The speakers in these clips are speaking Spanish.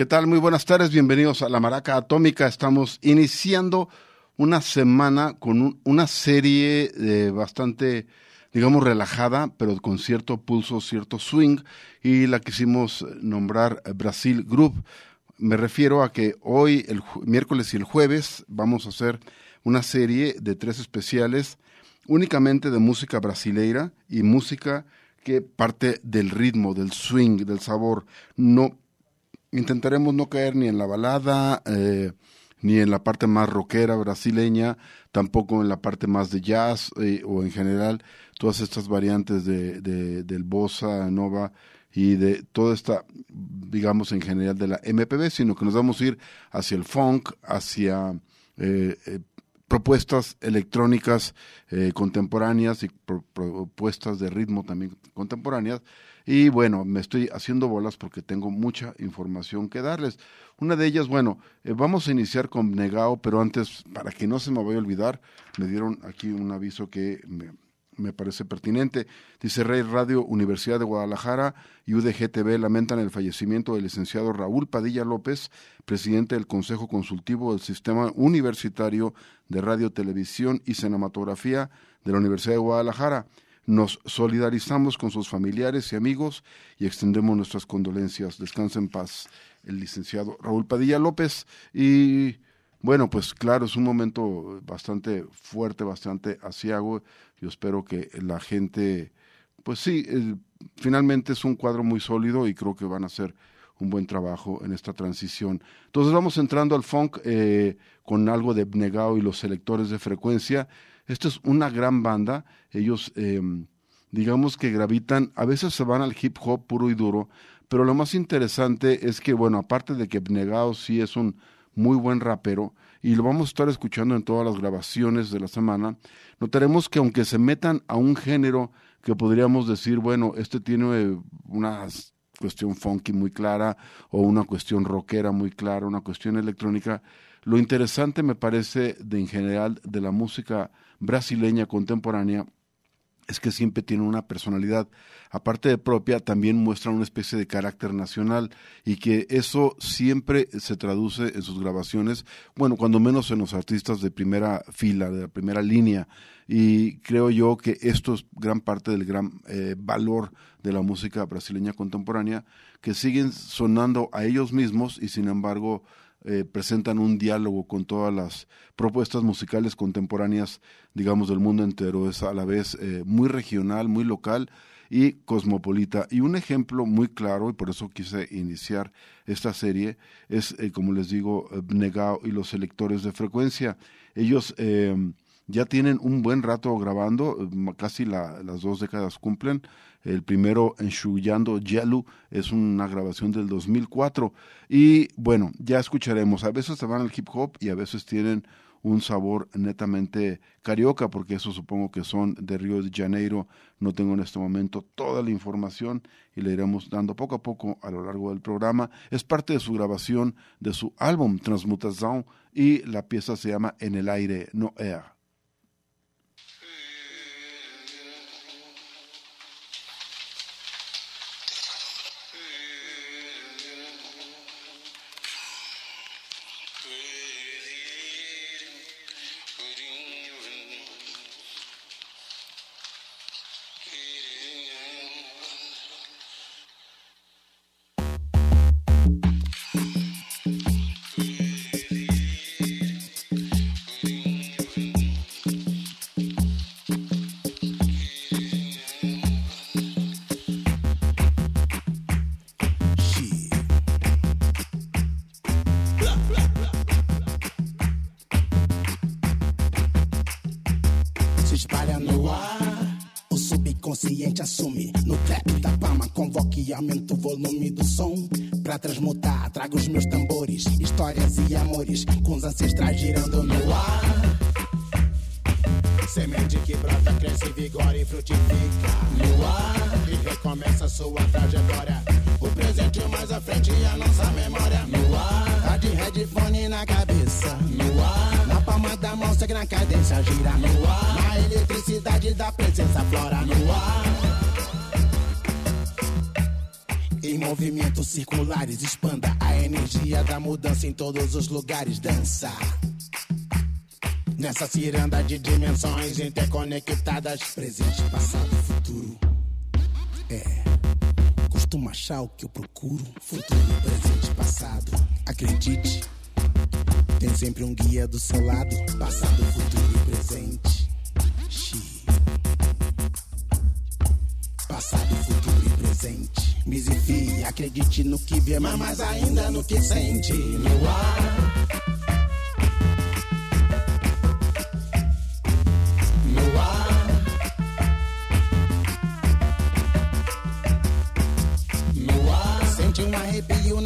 ¿Qué tal? Muy buenas tardes, bienvenidos a La Maraca Atómica. Estamos iniciando una semana con un- una serie eh, bastante, digamos, relajada, pero con cierto pulso, cierto swing, y la quisimos nombrar Brasil Group. Me refiero a que hoy, el miércoles y el jueves, vamos a hacer una serie de tres especiales únicamente de música brasileira y música que parte del ritmo, del swing, del sabor. No intentaremos no caer ni en la balada, eh, ni en la parte más rockera brasileña, tampoco en la parte más de jazz eh, o en general todas estas variantes de, de- del bossa nova y de toda esta, digamos en general de la MPB, sino que nos vamos a ir hacia el funk, hacia eh, eh, propuestas electrónicas contemporáneas y pro- propuestas de ritmo también contemporáneas. Y bueno, me estoy haciendo bolas porque tengo mucha información que darles. Una de ellas, bueno, eh, vamos a iniciar con Negao, pero antes, para que no se me vaya a olvidar, me dieron aquí un aviso que me, me parece pertinente. Dice Rey Radio Universidad de Guadalajara y UDGTV lamentan el fallecimiento del licenciado Raúl Padilla López, presidente del Consejo Consultivo del Sistema Universitario de Radio, Televisión y Cinematografía de la Universidad de Guadalajara. Nos solidarizamos con sus familiares y amigos y extendemos nuestras condolencias. Descansa en paz el licenciado Raúl Padilla López y bueno, pues claro, es un momento bastante fuerte, bastante asiago. Yo espero que la gente, pues sí, eh, finalmente es un cuadro muy sólido y creo que van a hacer un buen trabajo en esta transición. Entonces vamos entrando al funk eh, con algo de Negao y los selectores de frecuencia. Esta es una gran banda. Ellos, eh, digamos que gravitan, a veces se van al hip hop puro y duro, pero lo más interesante es que, bueno, aparte de que Negao sí es un muy buen rapero y lo vamos a estar escuchando en todas las grabaciones de la semana, notaremos que aunque se metan a un género que podríamos decir, bueno, este tiene una cuestión funky muy clara o una cuestión rockera muy clara, una cuestión electrónica, lo interesante me parece de en general de la música brasileña contemporánea es que siempre tiene una personalidad, aparte de propia, también muestra una especie de carácter nacional y que eso siempre se traduce en sus grabaciones, bueno, cuando menos en los artistas de primera fila, de la primera línea. Y creo yo que esto es gran parte del gran eh, valor de la música brasileña contemporánea, que siguen sonando a ellos mismos y sin embargo eh, presentan un diálogo con todas las propuestas musicales contemporáneas, digamos, del mundo entero. Es a la vez eh, muy regional, muy local y cosmopolita. Y un ejemplo muy claro, y por eso quise iniciar esta serie, es, eh, como les digo, Negao y los selectores de frecuencia. Ellos eh, ya tienen un buen rato grabando, casi la- las dos décadas cumplen. El primero, Enxullando Yelu, es una grabación del 2004. Y bueno, ya escucharemos. A veces se van al hip hop y a veces tienen un sabor netamente carioca, porque eso supongo que son de Río de Janeiro. No tengo en este momento toda la información y le iremos dando poco a poco a lo largo del programa. Es parte de su grabación de su álbum Transmutación y la pieza se llama En el aire, no air. O subconsciente assume. No trap da palma, convoque e aumenta o volume do som. pra transmutar. Trago os meus tambores, histórias e amores, com os ancestrais girando no ar. Semente que brota, cresce, vigora e frutifica no ar. E recomeça sua trajetória. O presente mais à frente e a nossa memória no ar. De headphone na cabeça no ar. Na palma da mão segue na cadência, gira no ar. Na eletricidade da presença, flora no ar. Em movimentos circulares, expanda a energia da mudança em todos os lugares. Dança. Nessa ciranda de dimensões interconectadas, presente, passado, futuro. É. Costumo achar que eu procuro. Futuro, presente, passado. Acredite. Tem sempre um guia do seu lado. Passado, futuro e presente. Xi. Passado, futuro e presente. Misifie, acredite no que vê, mas mais ainda no que sente. No ar.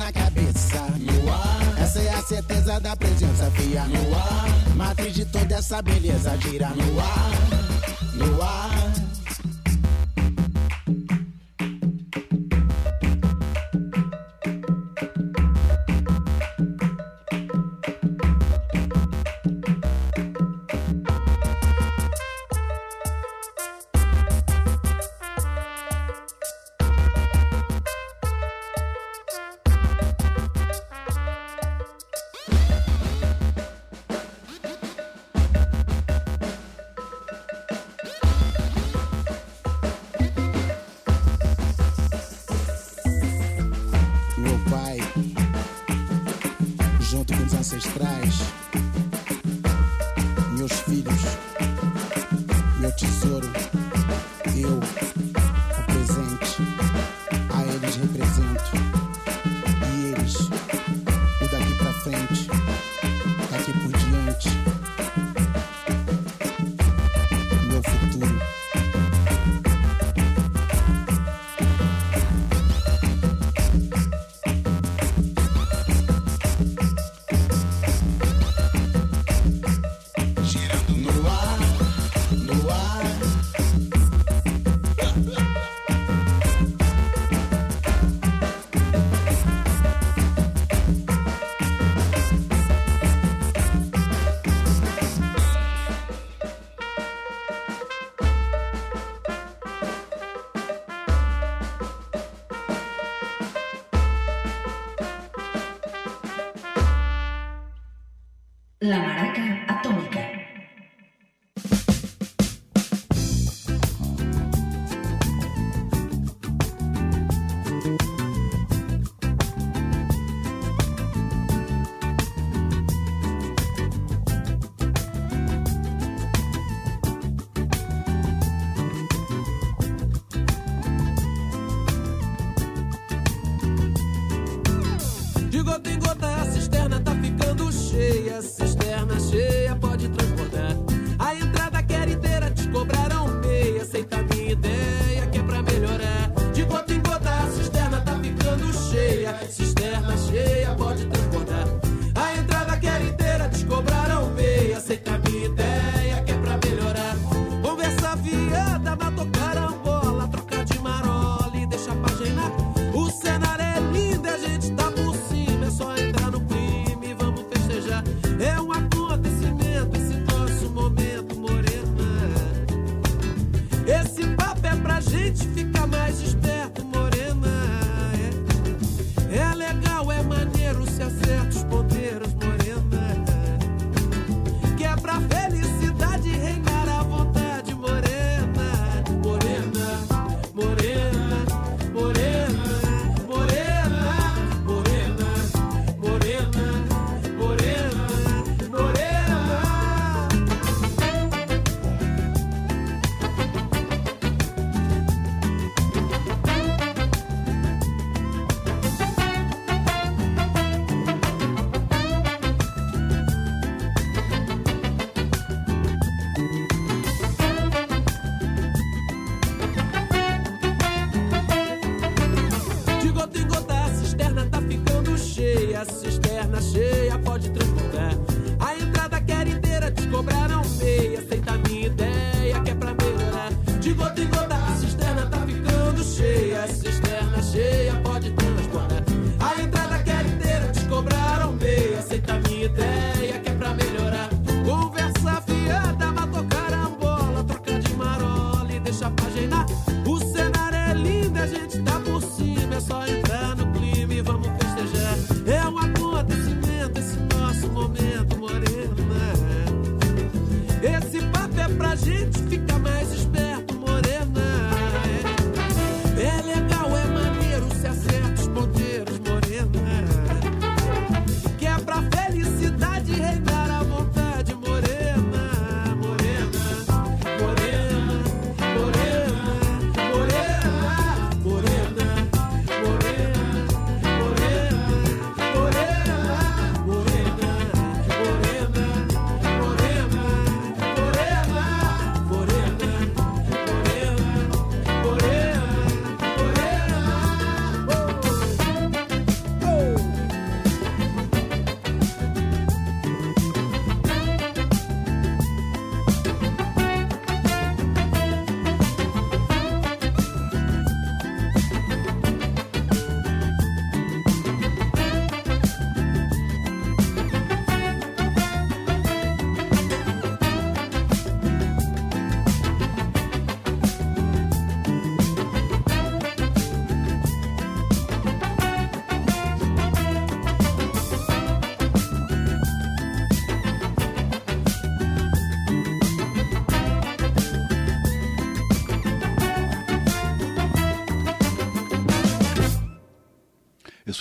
Na cabeça. Essa é a certeza da presença fia. No ar. Matriz de toda essa beleza gira no ar. No ar.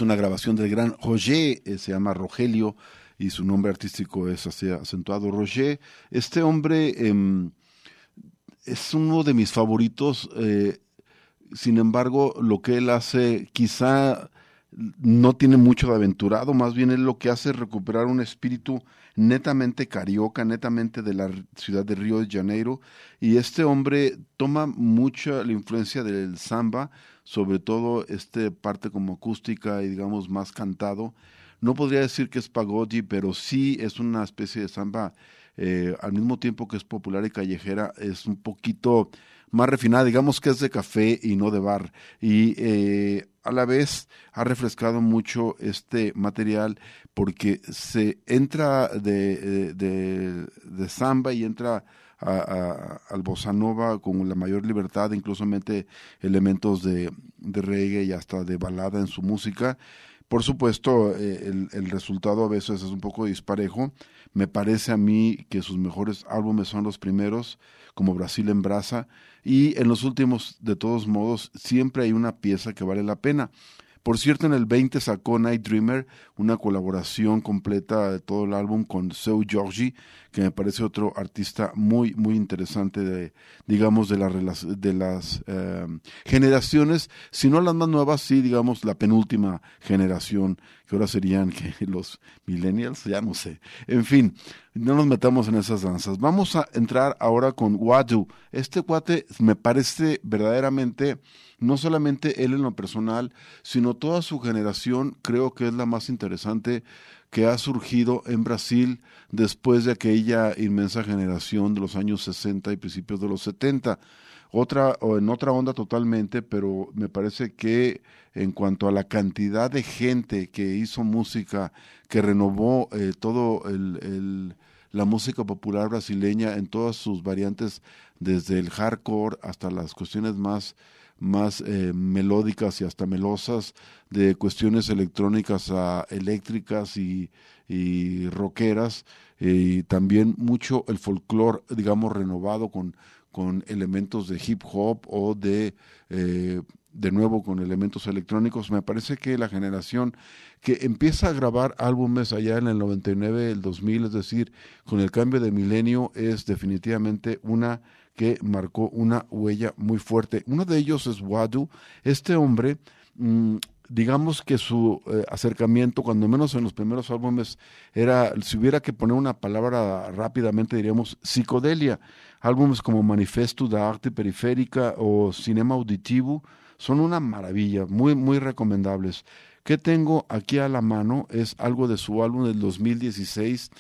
Una grabación del gran Roger, eh, se llama Rogelio y su nombre artístico es así acentuado Roger. Este hombre em, es uno de mis favoritos, eh, sin embargo, lo que él hace quizá no tiene mucho de aventurado, más bien él lo que hace es recuperar un espíritu netamente carioca, netamente de la ciudad de Río de Janeiro, y este hombre toma mucha la influencia del samba, sobre todo este parte como acústica y digamos más cantado. No podría decir que es pagodi, pero sí es una especie de samba eh, al mismo tiempo que es popular y callejera, es un poquito más refinada, digamos que es de café y no de bar. Y eh, a la vez ha refrescado mucho este material porque se entra de, de, de samba y entra al bossa nova con la mayor libertad, incluso mete elementos de, de reggae y hasta de balada en su música. Por supuesto, eh, el, el, resultado a veces es un poco disparejo. Me parece a mí que sus mejores álbumes son los primeros, como Brasil en Brasa, y en los últimos, de todos modos, siempre hay una pieza que vale la pena. Por cierto, en el 20 sacó Night Dreamer, una colaboración completa de todo el álbum con Seu Georgie, que me parece otro artista muy, muy interesante de, digamos, de, la, de las eh, generaciones, si no las más nuevas, sí, digamos, la penúltima generación, que ahora serían los millennials, ya no sé. En fin, no nos metamos en esas danzas. Vamos a entrar ahora con Wadu. Este cuate me parece verdaderamente no solamente él en lo personal, sino toda su generación, creo que es la más interesante que ha surgido en Brasil después de aquella inmensa generación de los años 60 y principios de los 70. Otra, o en otra onda totalmente, pero me parece que en cuanto a la cantidad de gente que hizo música, que renovó eh, todo la música popular brasileña en todas sus variantes, desde el hardcore hasta las cuestiones más más eh, melódicas y hasta melosas, de cuestiones electrónicas a eléctricas y, rockeras, eh, y también mucho el folclore, digamos, renovado con, con elementos de hip hop o de, eh, de nuevo, con elementos electrónicos. Me parece que la generación que empieza a grabar álbumes allá en el 99, el 2000, es decir, con el cambio de milenio, es definitivamente una que marcó una huella muy fuerte. Uno de ellos es Wadu. Este hombre, mmm, digamos que su eh, acercamiento, cuando menos en los primeros álbumes, era, si hubiera que poner una palabra rápidamente, diríamos psicodelia. Álbumes como Manifesto da Arte Periférica o Cinema Auditivo son una maravilla, muy, muy recomendables. que tengo aquí a la mano es algo de su álbum del 2016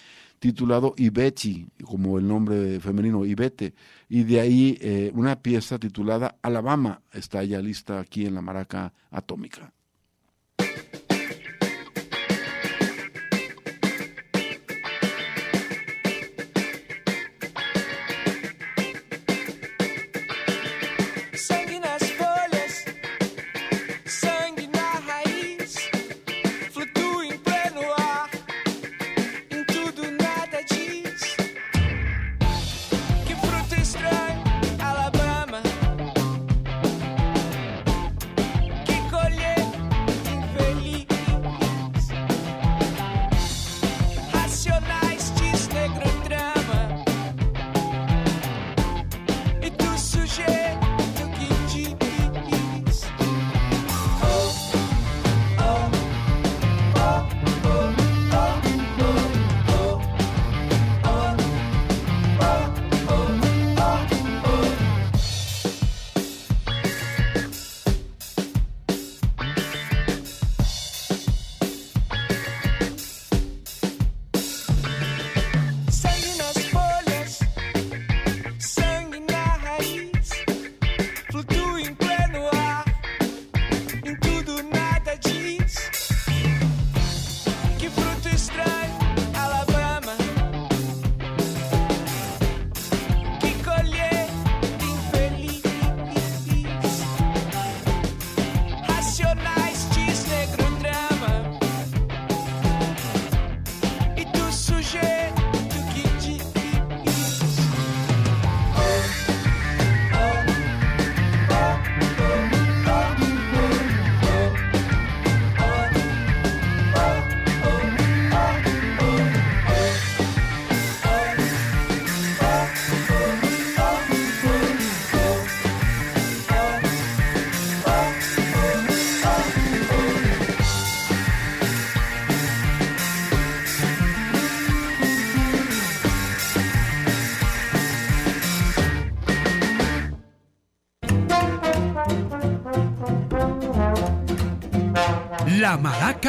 titulado Ibeti, como el nombre femenino Ibete, y de ahí eh, una pieza titulada Alabama está ya lista aquí en la maraca atómica.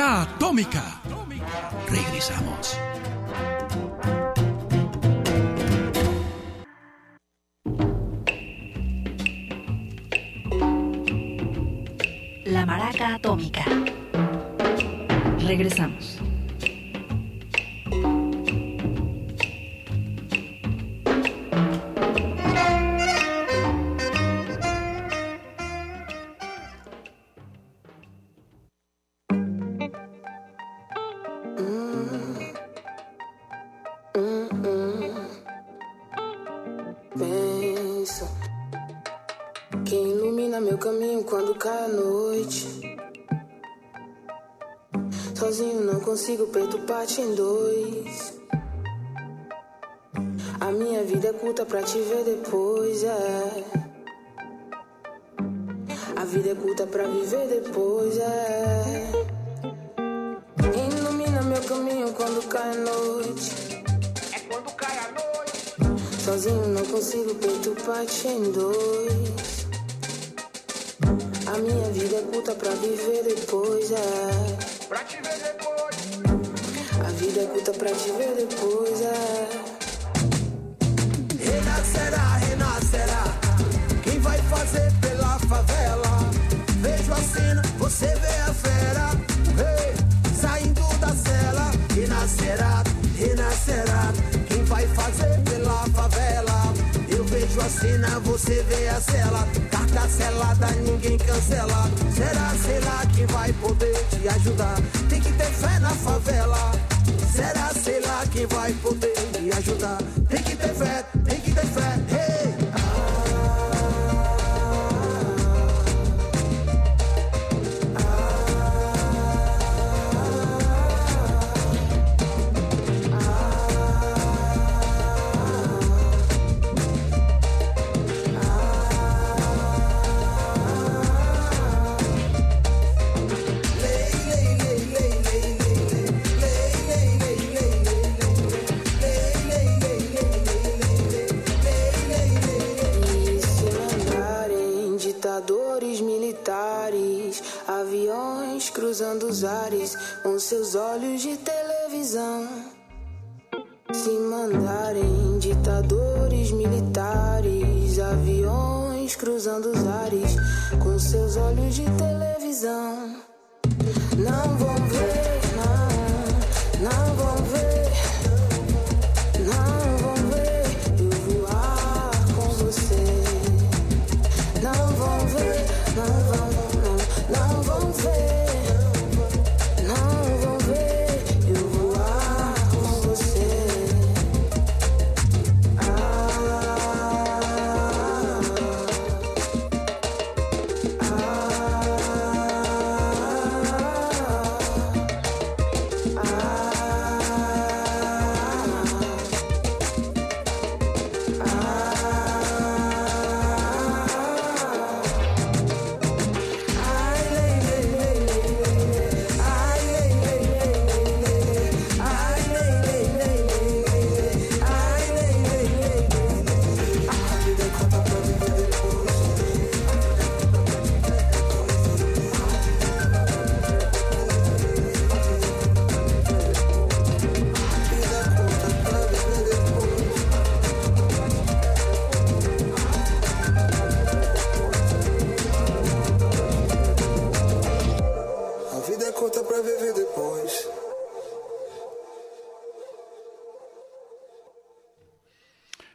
Atómica. Consigo perturbar-te em dois. A minha vida é curta pra te ver depois, é. A vida é curta pra viver depois, é. Ilumina meu caminho quando cai a noite. É quando cai a noite. Sozinho não consigo perturbar-te em dois. A minha vida é curta pra viver depois, é. Pra te ver depois. Vida é curta pra te ver depois, é. Renascerá, renascerá. Quem vai fazer pela favela? Vejo a cena, você vê a fera. Hey, saindo da cela. Renascerá, renascerá. Quem vai fazer pela favela? Eu vejo a cena, você vê a cela. Carta selada, ninguém cancela. Será, será quem vai poder te ajudar? Tem que ter fé na favela. Será, sei lá quem vai poder me ajudar? Tem que ter fé, seus olhos de televisão. Se mandarem ditadores militares, aviões cruzando os ares com seus olhos de televisão.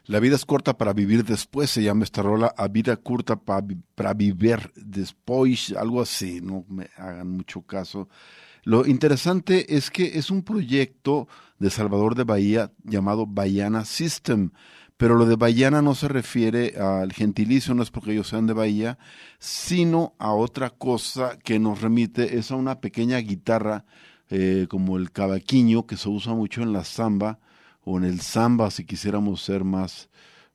La vida es corta para vivir después, se llama esta rola, a vida curta pa- para vivir después, algo así, no me hagan mucho caso. Lo interesante es que es un proyecto de Salvador de Bahía llamado Bahiana System, pero lo de Bahiana no se refiere al gentilicio, no es porque ellos sean de Bahía, sino a otra cosa que nos remite, es a una pequeña guitarra eh, como el cavaquinho que se usa mucho en la samba, o en el samba si quisiéramos ser más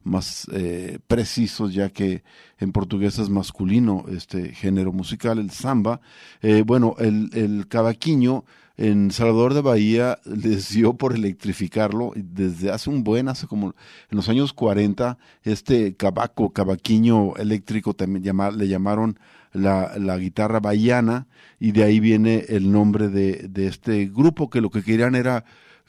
más eh, precisos ya que en portugués es masculino este género musical el samba. Eh, bueno el, el cavaquinho en Salvador de Bahía les dio por electrificarlo desde hace un buen hace como en los años 40 este cavaco cavaquinho eléctrico también le llamaron la, la guitarra bahiana y de ahí viene el nombre de, de este grupo que lo que querían era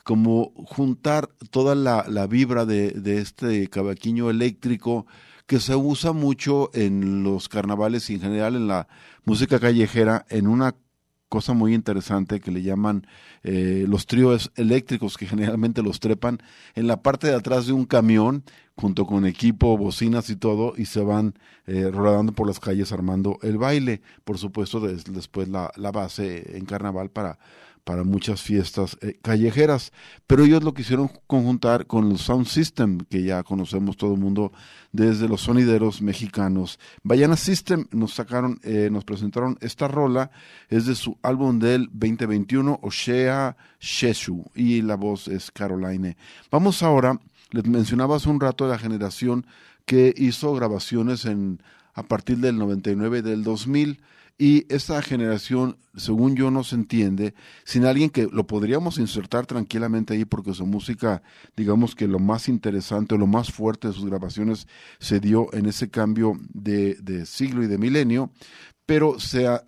como juntar toda la, la vibra de, de este cavaquinho eléctrico que se usa mucho en los carnavales y en general en la música callejera en una cosa muy interesante que le llaman eh, los tríos eléctricos que generalmente los trepan en la parte de atrás de un camión junto con equipo, bocinas y todo y se van eh, rodando por las calles armando el baile. Por supuesto des- después la, la base en carnaval para para muchas fiestas eh, callejeras, pero ellos lo quisieron conjuntar con el Sound System, que ya conocemos todo el mundo desde los sonideros mexicanos. Bayana System nos sacaron, eh, nos presentaron esta rola, es de su álbum del 2021, Oshea Sheshu, y la voz es Caroline. Vamos ahora, les mencionaba hace un rato la generación que hizo grabaciones en a partir del 99 y del 2000 y esta generación, según yo, no se entiende sin alguien que lo podríamos insertar tranquilamente ahí porque su música, digamos que lo más interesante, lo más fuerte de sus grabaciones se dio en ese cambio de, de siglo y de milenio, pero se ah,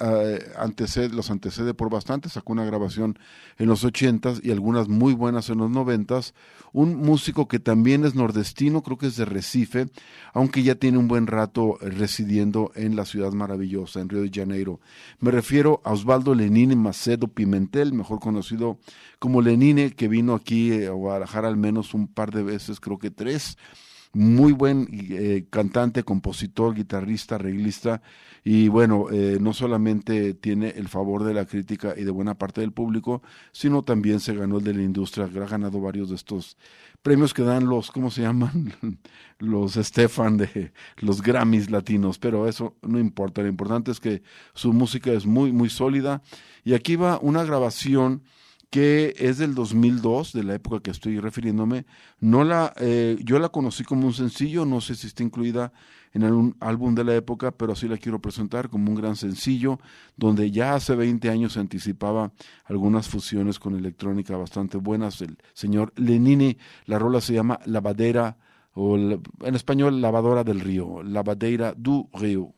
antecede, los antecede por bastante, sacó una grabación en los ochentas y algunas muy buenas en los noventas, un músico que también es nordestino, creo que es de Recife, aunque ya tiene un buen rato residiendo en la ciudad maravillosa, en Río de Janeiro. Me refiero a Osvaldo Lenine Macedo Pimentel, mejor conocido como Lenine, que vino aquí eh, a Guadalajara al menos un par de veces, creo que tres, muy buen eh, cantante, compositor, guitarrista, arreglista y bueno, eh, no solamente tiene el favor de la crítica y de buena parte del público, sino también se ganó el de la industria, ha ganado varios de estos premios que dan los, ¿cómo se llaman? los Stefan de los Grammys latinos, pero eso no importa, lo importante es que su música es muy, muy sólida y aquí va una grabación que es del 2002, de la época que estoy refiriéndome. No la, eh, yo la conocí como un sencillo, no sé si está incluida en algún álbum de la época, pero así la quiero presentar como un gran sencillo, donde ya hace 20 años se anticipaba algunas fusiones con electrónica bastante buenas. El señor Lenini, la rola se llama Lavadera, o en español Lavadora del Río, Lavadera du Río.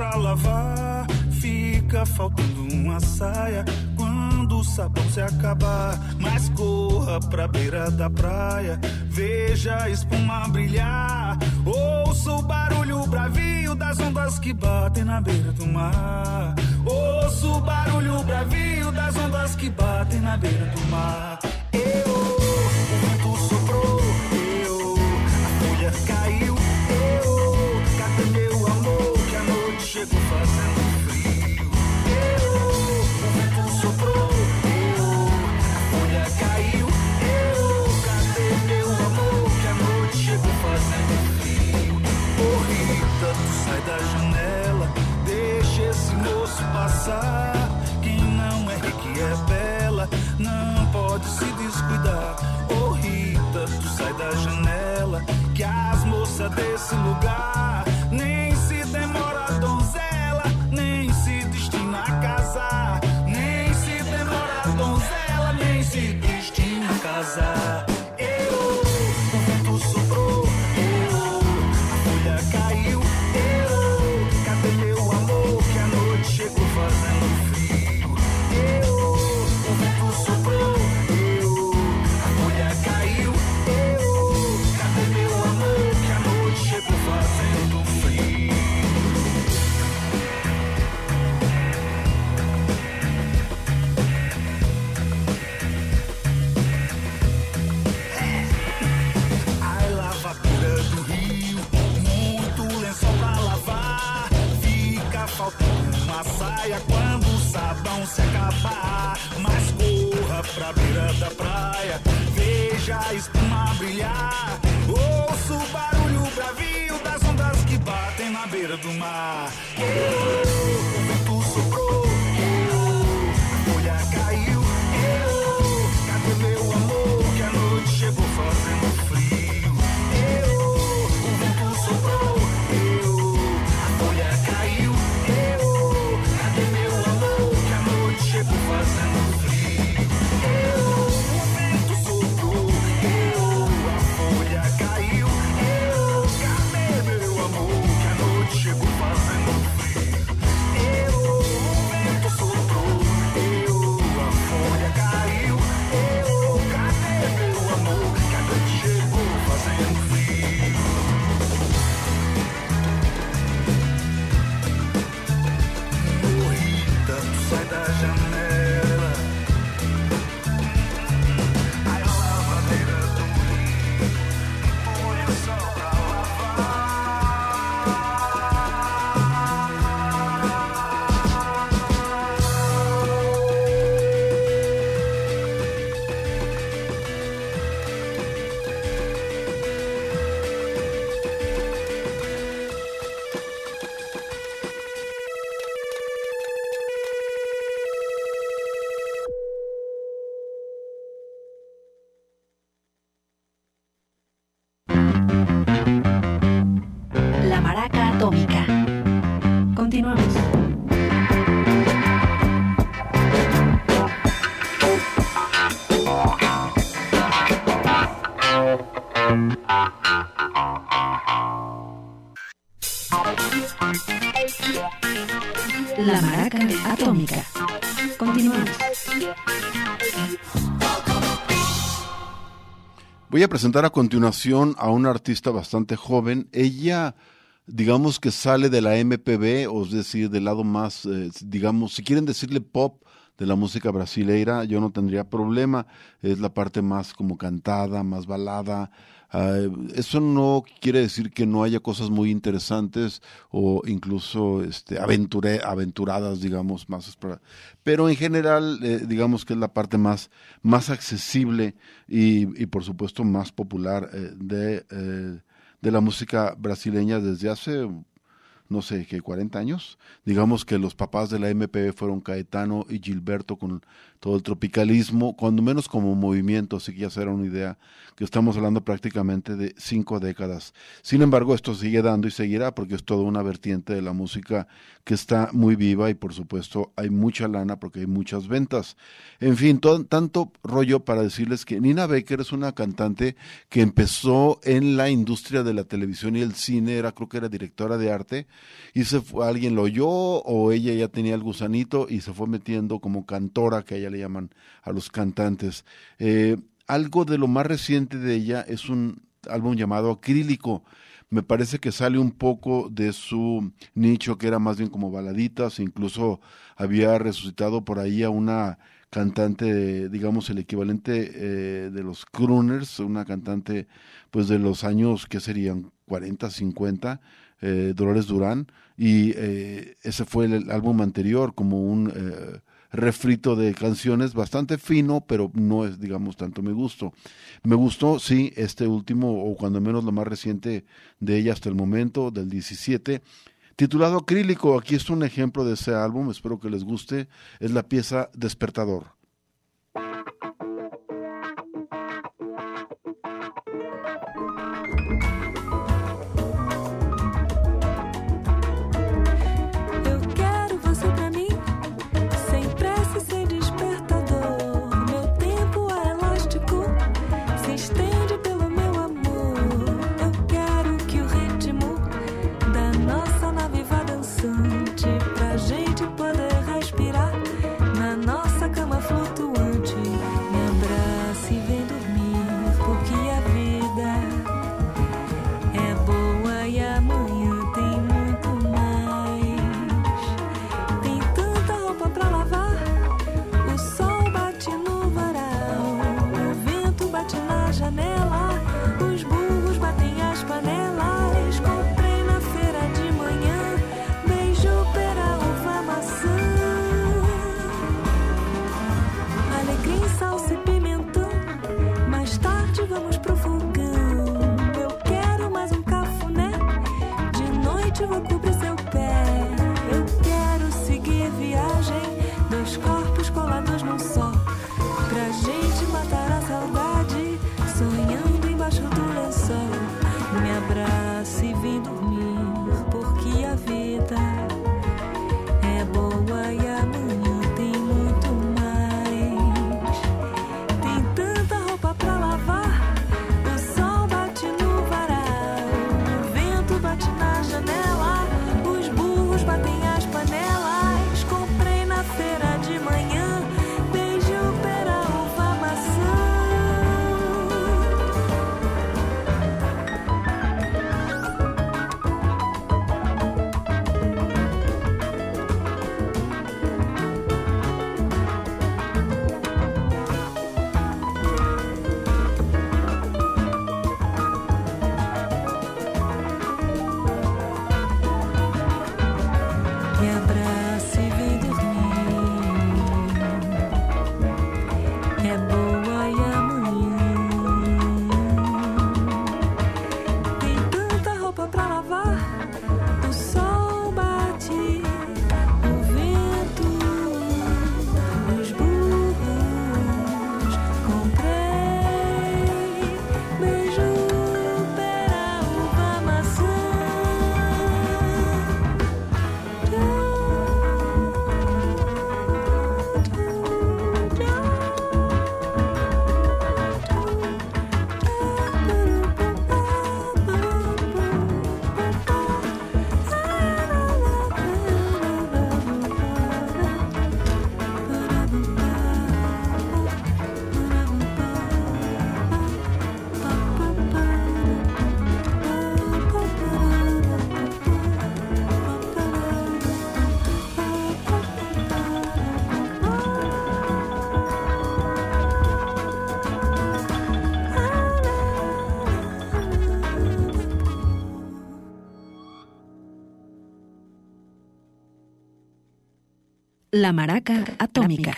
Pra lavar. Fica faltando uma saia quando o sabão se acabar. Mas corra pra beira da praia, veja a espuma brilhar. Ouça o barulho bravio das ondas que batem na beira do mar. Ouça o barulho bravio das ondas que batem na beira do mar. Chegou fazendo frio? Eu, o vento soprou, eu, a folha caiu, eu, cadê meu amor que a noite chegou fazendo frio? Ô Rita, tu sai da Voy a presentar a continuación a una artista bastante joven. Ella, digamos que sale de la MPB, o es decir, del lado más, eh, digamos, si quieren decirle pop de la música brasileira, yo no tendría problema. Es la parte más como cantada, más balada. Eso no quiere decir que no haya cosas muy interesantes o incluso este, aventuradas, digamos, más. Pero en general, eh, digamos que es la parte más, más accesible y, y, por supuesto más popular eh, de, eh, de la música brasileña desde hace no sé, que 40 años. Digamos que los papás de la MPB fueron Caetano y Gilberto con todo el tropicalismo, cuando menos como movimiento, así que ya será una idea que estamos hablando prácticamente de cinco décadas. Sin embargo, esto sigue dando y seguirá porque es toda una vertiente de la música que está muy viva y por supuesto hay mucha lana porque hay muchas ventas. En fin, tanto rollo para decirles que Nina Becker es una cantante que empezó en la industria de la televisión y el cine, era creo que era directora de arte y se fue, alguien lo oyó o ella ya tenía el gusanito y se fue metiendo como cantora, que a ella le llaman a los cantantes. Eh, algo de lo más reciente de ella es un álbum llamado Acrílico. Me parece que sale un poco de su nicho, que era más bien como baladitas, incluso había resucitado por ahí a una cantante, digamos, el equivalente eh, de los crooners, una cantante pues de los años que serían 40, 50, eh, Dolores Durán, y eh, ese fue el, álbum anterior, como un eh, refrito de canciones bastante fino, pero no es, digamos, tanto mi gusto. Me gustó, sí, este último, o cuando menos lo más reciente de ella hasta el momento, del 17, titulado Acrílico. Aquí es un ejemplo de ese álbum, espero que les guste. Es la pieza Despertador. La maraca atómica.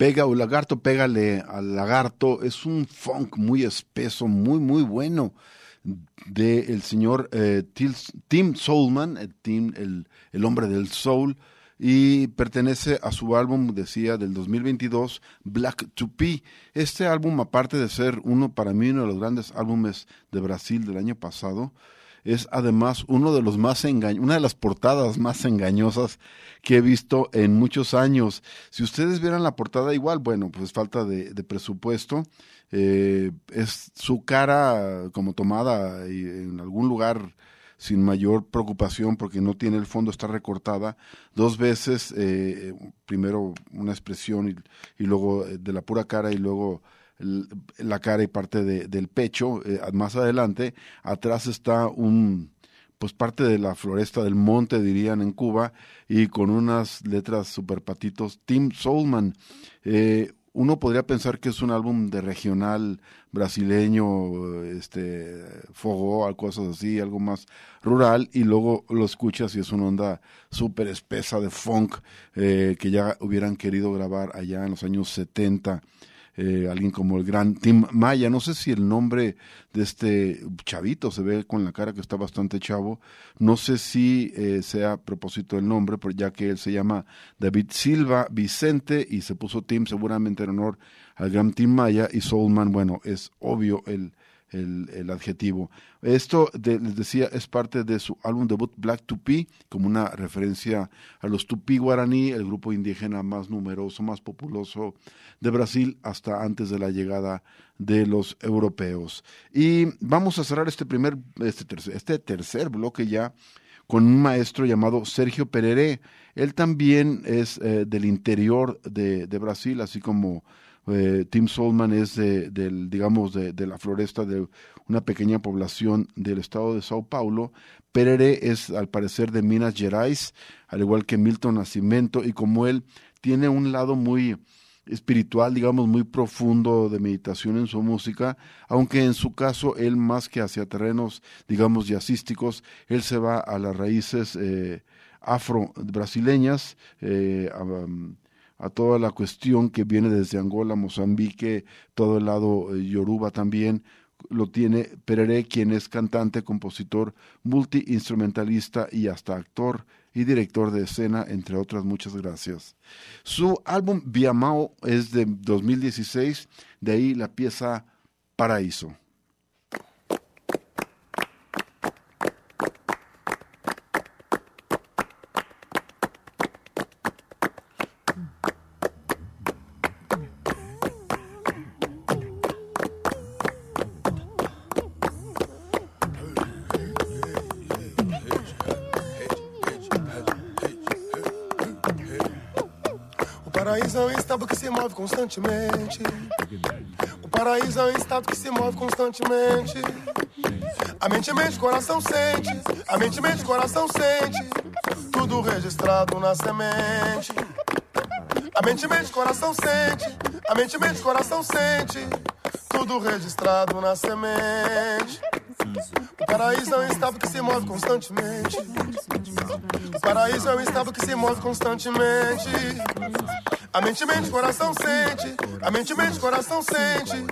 Pega o lagarto, pégale al lagarto. Es un funk muy espeso, muy, muy bueno del el señor eh, Tim Soulman, el, Tim, el, el hombre del soul, y pertenece a su álbum, decía, del 2022, Black to P. Este álbum, aparte de ser uno, para mí, uno de los grandes álbumes de Brasil del año pasado, es además uno de los más una de las portadas más engañosas que he visto en muchos años. Si ustedes vieran la portada igual, bueno, pues falta de, presupuesto. Eh, es su cara como tomada en algún lugar sin mayor preocupación porque no tiene el fondo, está recortada dos veces, eh, primero una expresión y, luego eh, de la pura cara y luego la cara y parte de- del pecho. eh, más adelante, atrás está un, pues parte de la floresta del monte, dirían en Cuba, y con unas letras super patitos, Tim Soulman. Eh, uno podría pensar que es un álbum de regional brasileño, este, fogó, cosas así, algo más rural, y luego lo escuchas y es una onda súper espesa de funk eh, que ya hubieran querido grabar allá en los años 70 eh, alguien como el gran Tim Maya. No sé si el nombre de este chavito se ve con la cara que está bastante chavo. No sé si eh, sea a propósito del nombre, pero ya que él se llama David Silva Vicente y se puso Tim seguramente en honor al gran Tim Maya y Soulman, bueno, es obvio el, el, adjetivo. Esto, les decía, es parte de su álbum debut Black Tupi, como una referencia a los Tupi Guaraní, el grupo indígena más numeroso, más populoso de Brasil hasta antes de la llegada de los europeos. Y vamos a cerrar este primer, este tercer, este tercer bloque ya con un maestro llamado Sergio Pereré. Él también es eh, del interior de Brasil, así como eh, Tim Solman es de, del, digamos, de, de la floresta de una pequeña población del estado de Sao Paulo. Pereré es, al parecer, de Minas Gerais, al igual que Milton Nascimento, y como él tiene un lado muy espiritual, digamos, muy profundo de meditación en su música, aunque en su caso él más que hacia terrenos, digamos, jazzísticos, él se va a las raíces eh, afro-brasileñas, eh, um, a toda la cuestión que viene desde Angola, Mozambique, todo el lado eh, yoruba también, lo tiene Pereré, quien es cantante, compositor, multiinstrumentalista y hasta actor y director de escena, entre otras muchas gracias. Su álbum Viamao es de 2016, de ahí la pieza Paraíso. Estado que se move constantemente. O paraíso é um estado que se move constantemente. A mente, mente, coração sente. A mente, mente, coração sente. Tudo registrado na semente. A mente, mente, coração sente. A mente, mente, coração sente. Tudo registrado na semente. O paraíso é um estado que se move constantemente. O paraíso é um estado que se move constantemente. A mente, mente, coração sente. A mente, mente, coração sente.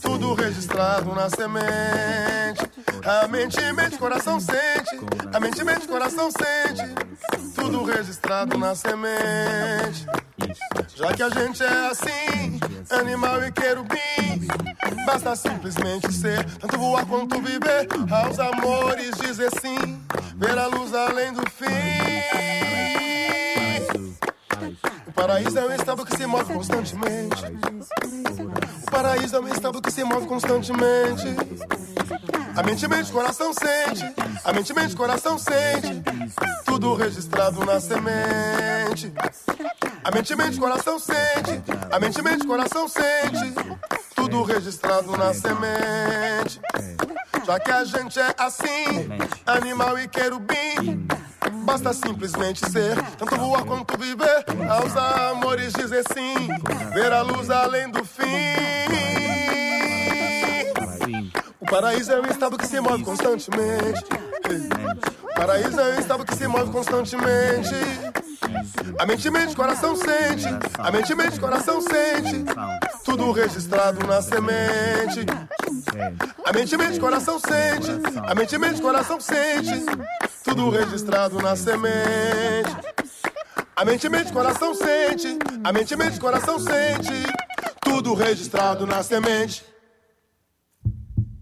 Tudo registrado na semente. A mente, mente, coração sente. A mente, mente, coração sente. Tudo registrado na semente. Já que a gente é assim, animal e querubim. Basta simplesmente ser, tanto voar quanto viver. Aos amores dizer sim, ver a luz além do fim. O paraíso é um estado que se move constantemente. O paraíso é um estado que se move constantemente. A mente, mente, coração sente. A mente, mente, coração sente. Tudo registrado na semente. A mente, mente, coração sente. A mente, mente, coração sente. Tudo registrado na semente. Já que a gente é assim, animal e querubim. Basta simplesmente ser, tanto voar quanto viver. Aos amores dizer sim, ver a luz além do fim. Paraíso é um estado que se move constantemente. Paraíso é um estado que se move constantemente. A mente, mente, coração sente. A mente, mente, coração sente. Tudo registrado na semente. A mente, mente, coração sente. A mente, mente, coração sente. Tudo registrado na semente. A mente, mente, coração sente. A mente, mente, coração sente. Tudo registrado na semente.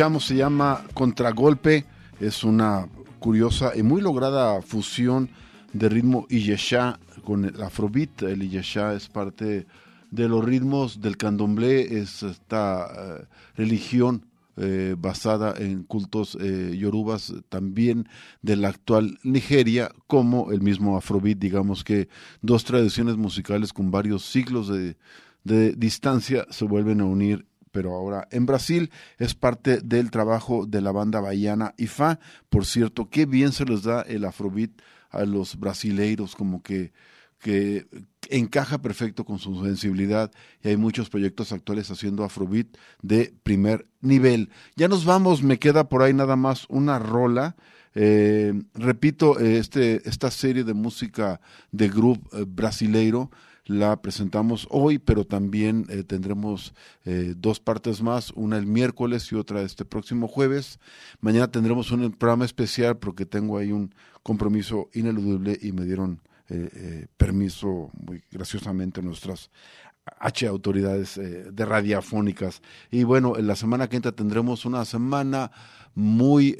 Escuchamos se llama Contragolpe, es una curiosa y muy lograda fusión de ritmo Iyesha con el afrobeat. El Iyesha es parte de los ritmos del candomblé es esta eh, religión eh, basada en cultos eh, yorubas también de la actual Nigeria, como el mismo Afrobeat, digamos que dos tradiciones musicales con varios siglos de, de distancia se vuelven a unir pero ahora en Brasil es parte del trabajo de la banda baiana IFA. Por cierto, qué bien se les da el Afrobeat a los brasileiros, como que que encaja perfecto con su sensibilidad y hay muchos proyectos actuales haciendo Afrobeat de primer nivel. Ya nos vamos, me queda por ahí nada más una rola. Eh, repito, eh, este, esta serie de música de grupo eh, brasileiro la presentamos hoy, pero también eh, tendremos eh, dos partes más, una el miércoles y otra este próximo jueves. Mañana tendremos un programa especial porque tengo ahí un compromiso ineludible y me dieron eh, eh, permiso muy graciosamente nuestras H autoridades eh, de radiofónicas. Y bueno, en la semana que entra tendremos una semana muy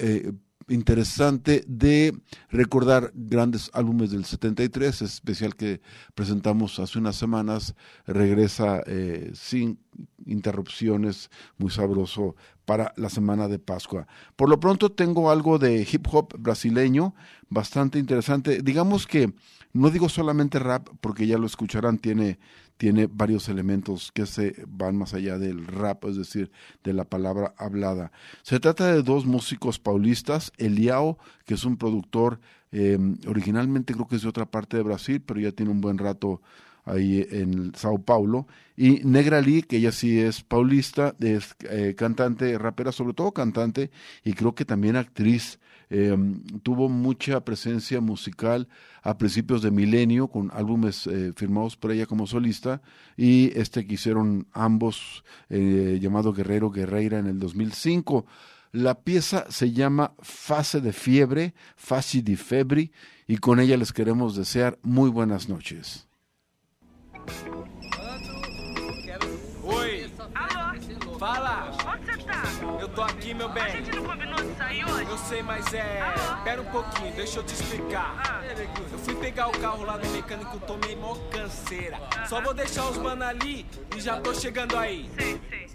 interesante de recordar grandes álbumes del 73, especial que presentamos hace unas semanas, regresa eh, sin interrupciones, muy sabroso para la semana de Pascua. Por lo pronto tengo algo de hip hop brasileño, bastante interesante. Digamos que no digo solamente rap, porque ya lo escucharán, tiene, tiene varios elementos que se van más allá del rap, es decir, de la palabra hablada. Se trata de dos músicos paulistas, Eliao, que es un productor, eh, originalmente creo que es de otra parte de Brasil, pero ya tiene un buen rato ahí en Sao Paulo, y Negra Lee, que ella sí es paulista, es eh, cantante, rapera, sobre todo cantante, y creo que también actriz. Eh, tuvo mucha presencia musical a principios de milenio con álbumes eh, firmados por ella como solista y este que hicieron ambos eh, llamado Guerrero Guerreira en el 2005. La pieza se llama Fase de Fiebre, Fase de Febre, y con ella les queremos desear muy buenas noches. Oi. Alô? Fala. Onde você tá? Eu tô aqui, meu A bem. gente não combinou de sair hoje? Eu sei, mas é. Pera um pouquinho, deixa eu te explicar. Eu fui pegar o carro lá do mecânico, tomei mó canseira. Só vou deixar os mano ali e já tô chegando aí. Sei, sei.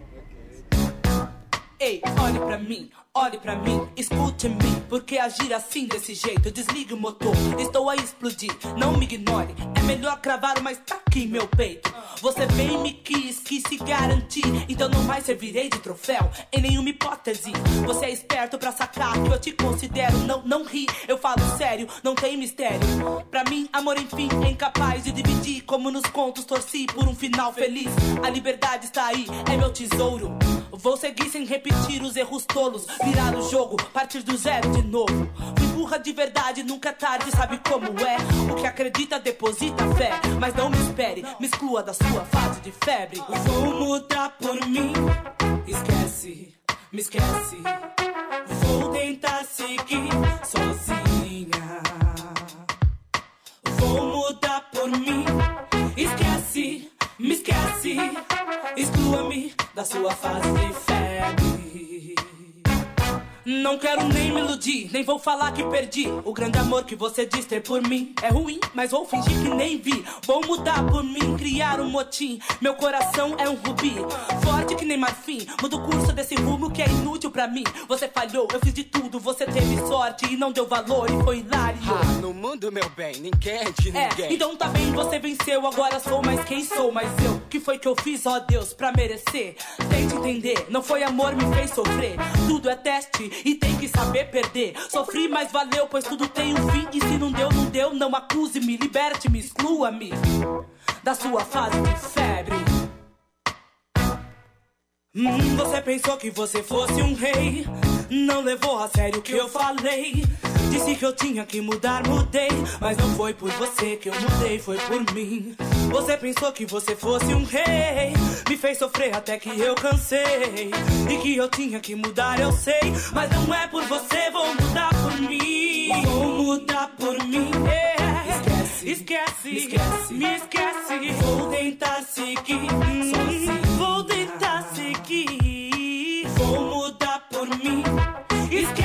Ei, olhe pra mim, olhe pra mim, escute-me. Porque agir assim desse jeito, desligue o motor. Estou a explodir, não me ignore. É melhor cravar uma estaca em meu peito. Você bem me quis, quis se garantir. Então não mais servirei de troféu em nenhuma hipótese. Você é esperto pra sacar que eu te considero. Não, não ri, eu falo sério, não tem mistério. Pra mim, amor, enfim, é incapaz de dividir. Como nos contos, torci por um final feliz. A liberdade está aí, é meu tesouro. Vou seguir sem repetir os erros tolos. Virar o jogo, partir do zero de novo. Fui burra de verdade, nunca é tarde, sabe como é? O que acredita, deposita fé. Mas não me espere, me exclua da sua fase de febre. Vou mudar por mim, esquece, me esquece. Falar que perdi. O grande amor que você diz ter por mim é ruim, mas vou fingir que nem vi. Vou mudar por mim, criar um motim. Meu coração é um rubi, forte que nem marfim. Muda o curso desse rumo que é inútil pra mim. Você falhou, eu fiz de tudo, você teve sorte e não deu valor e foi hilário. Ah, no mundo, meu bem, ninguém é de É, ninguém. então tá bem, você venceu, agora sou mais quem sou, mas eu, que foi que eu fiz, ó Deus, pra merecer? Tente entender, não foi amor, me fez sofrer. Tudo é teste e tem que saber perder. Sofri, mas valeu, pois tudo tem um fim. E se não deu, não deu, não acuse-me, liberte-me, exclua-me da sua fase de febre. Hum, você pensou que você fosse um rei. Não levou a sério o que eu falei. Disse que eu tinha que mudar, mudei. Mas não foi por você que eu mudei, foi por mim. Você pensou que você fosse um rei. Me fez sofrer até que eu cansei. E que eu tinha que mudar, eu sei. Mas não é por você, vou mudar por mim. Vou mudar por mim. É. Esquece, esquece, esquece. me esquece. Vou tentar seguir. Vou tentar seguir. Vou mudar por mim. Esquece.